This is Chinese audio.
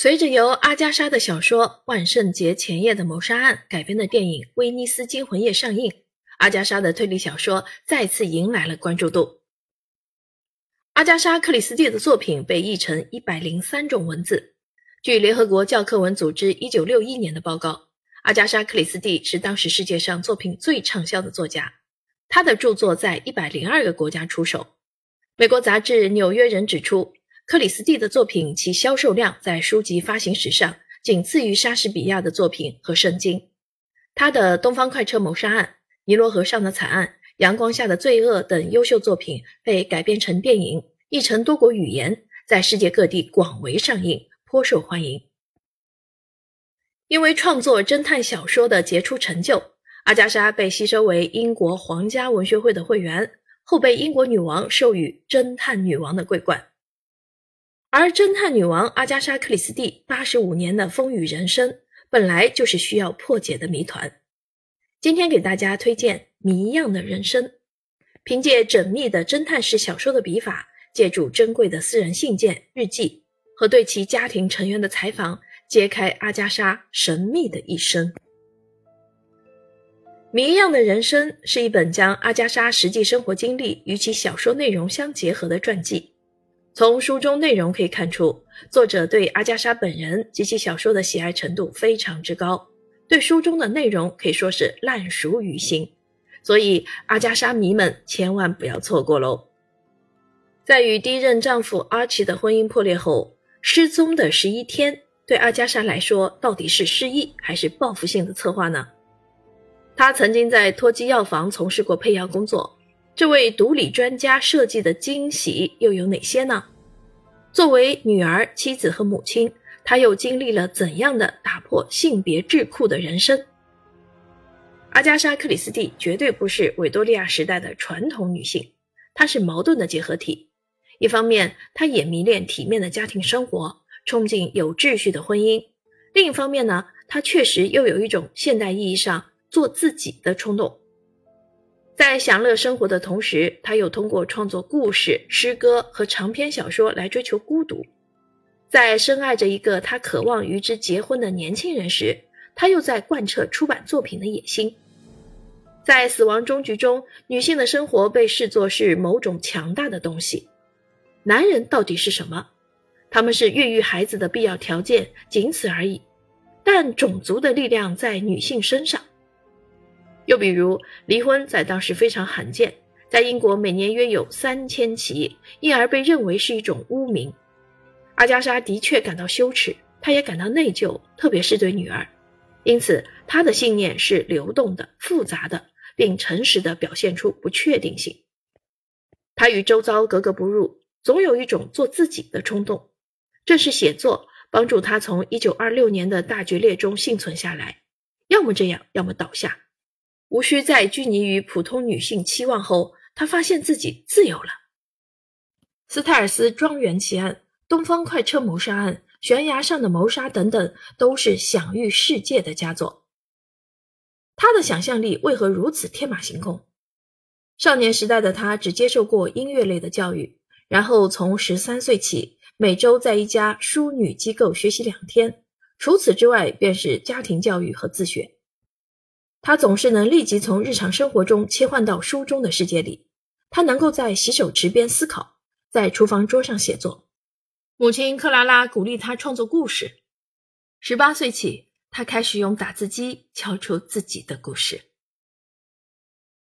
随着由阿加莎的小说《万圣节前夜的谋杀案》改编的电影《威尼斯惊魂夜》上映，阿加莎的推理小说再次迎来了关注度。阿加莎·克里斯蒂的作品被译成一百零三种文字。据联合国教科文组织一九六一年的报告，阿加莎·克里斯蒂是当时世界上作品最畅销的作家，她的著作在一百零二个国家出售。美国杂志《纽约人》指出。克里斯蒂的作品，其销售量在书籍发行史上仅次于莎士比亚的作品和圣经。他的《东方快车谋杀案》《尼罗河上的惨案》《阳光下的罪恶》等优秀作品被改编成电影，译成多国语言，在世界各地广为上映，颇受欢迎。因为创作侦探小说的杰出成就，阿加莎被吸收为英国皇家文学会的会员，后被英国女王授予“侦探女王”的桂冠。而侦探女王阿加莎·克里斯蒂八十五年的风雨人生，本来就是需要破解的谜团。今天给大家推荐《谜一样的人生》，凭借缜密的侦探式小说的笔法，借助珍贵的私人信件、日记和对其家庭成员的采访，揭开阿加莎神秘的一生。《谜一样的人生》是一本将阿加莎实际生活经历与其小说内容相结合的传记。从书中内容可以看出，作者对阿加莎本人及其小说的喜爱程度非常之高，对书中的内容可以说是烂熟于心，所以阿加莎迷们千万不要错过喽！在与第一任丈夫阿奇的婚姻破裂后，失踪的十一天对阿加莎来说到底是失忆还是报复性的策划呢？她曾经在托基药房从事过配药工作。这位毒理专家设计的惊喜又有哪些呢？作为女儿、妻子和母亲，她又经历了怎样的打破性别桎梏的人生？阿加莎·克里斯蒂绝对不是维多利亚时代的传统女性，她是矛盾的结合体。一方面，她也迷恋体面的家庭生活，憧憬有秩序的婚姻；另一方面呢，她确实又有一种现代意义上做自己的冲动。在享乐生活的同时，他又通过创作故事、诗歌和长篇小说来追求孤独。在深爱着一个他渴望与之结婚的年轻人时，他又在贯彻出版作品的野心。在死亡终局中，女性的生活被视作是某种强大的东西。男人到底是什么？他们是孕育孩子的必要条件，仅此而已。但种族的力量在女性身上。又比如，离婚在当时非常罕见，在英国每年约有三千起，因而被认为是一种污名。阿加莎的确感到羞耻，她也感到内疚，特别是对女儿。因此，她的信念是流动的、复杂的，并诚实地表现出不确定性。她与周遭格格不入，总有一种做自己的冲动。正是写作帮助她从1926年的大决裂中幸存下来，要么这样，要么倒下。无需再拘泥于普通女性期望后，她发现自己自由了。斯泰尔斯庄园奇案、东方快车谋杀案、悬崖上的谋杀等等，都是享誉世界的佳作。他的想象力为何如此天马行空？少年时代的他只接受过音乐类的教育，然后从十三岁起，每周在一家淑女机构学习两天，除此之外便是家庭教育和自学。他总是能立即从日常生活中切换到书中的世界里。他能够在洗手池边思考，在厨房桌上写作。母亲克拉拉鼓励他创作故事。十八岁起，他开始用打字机敲出自己的故事。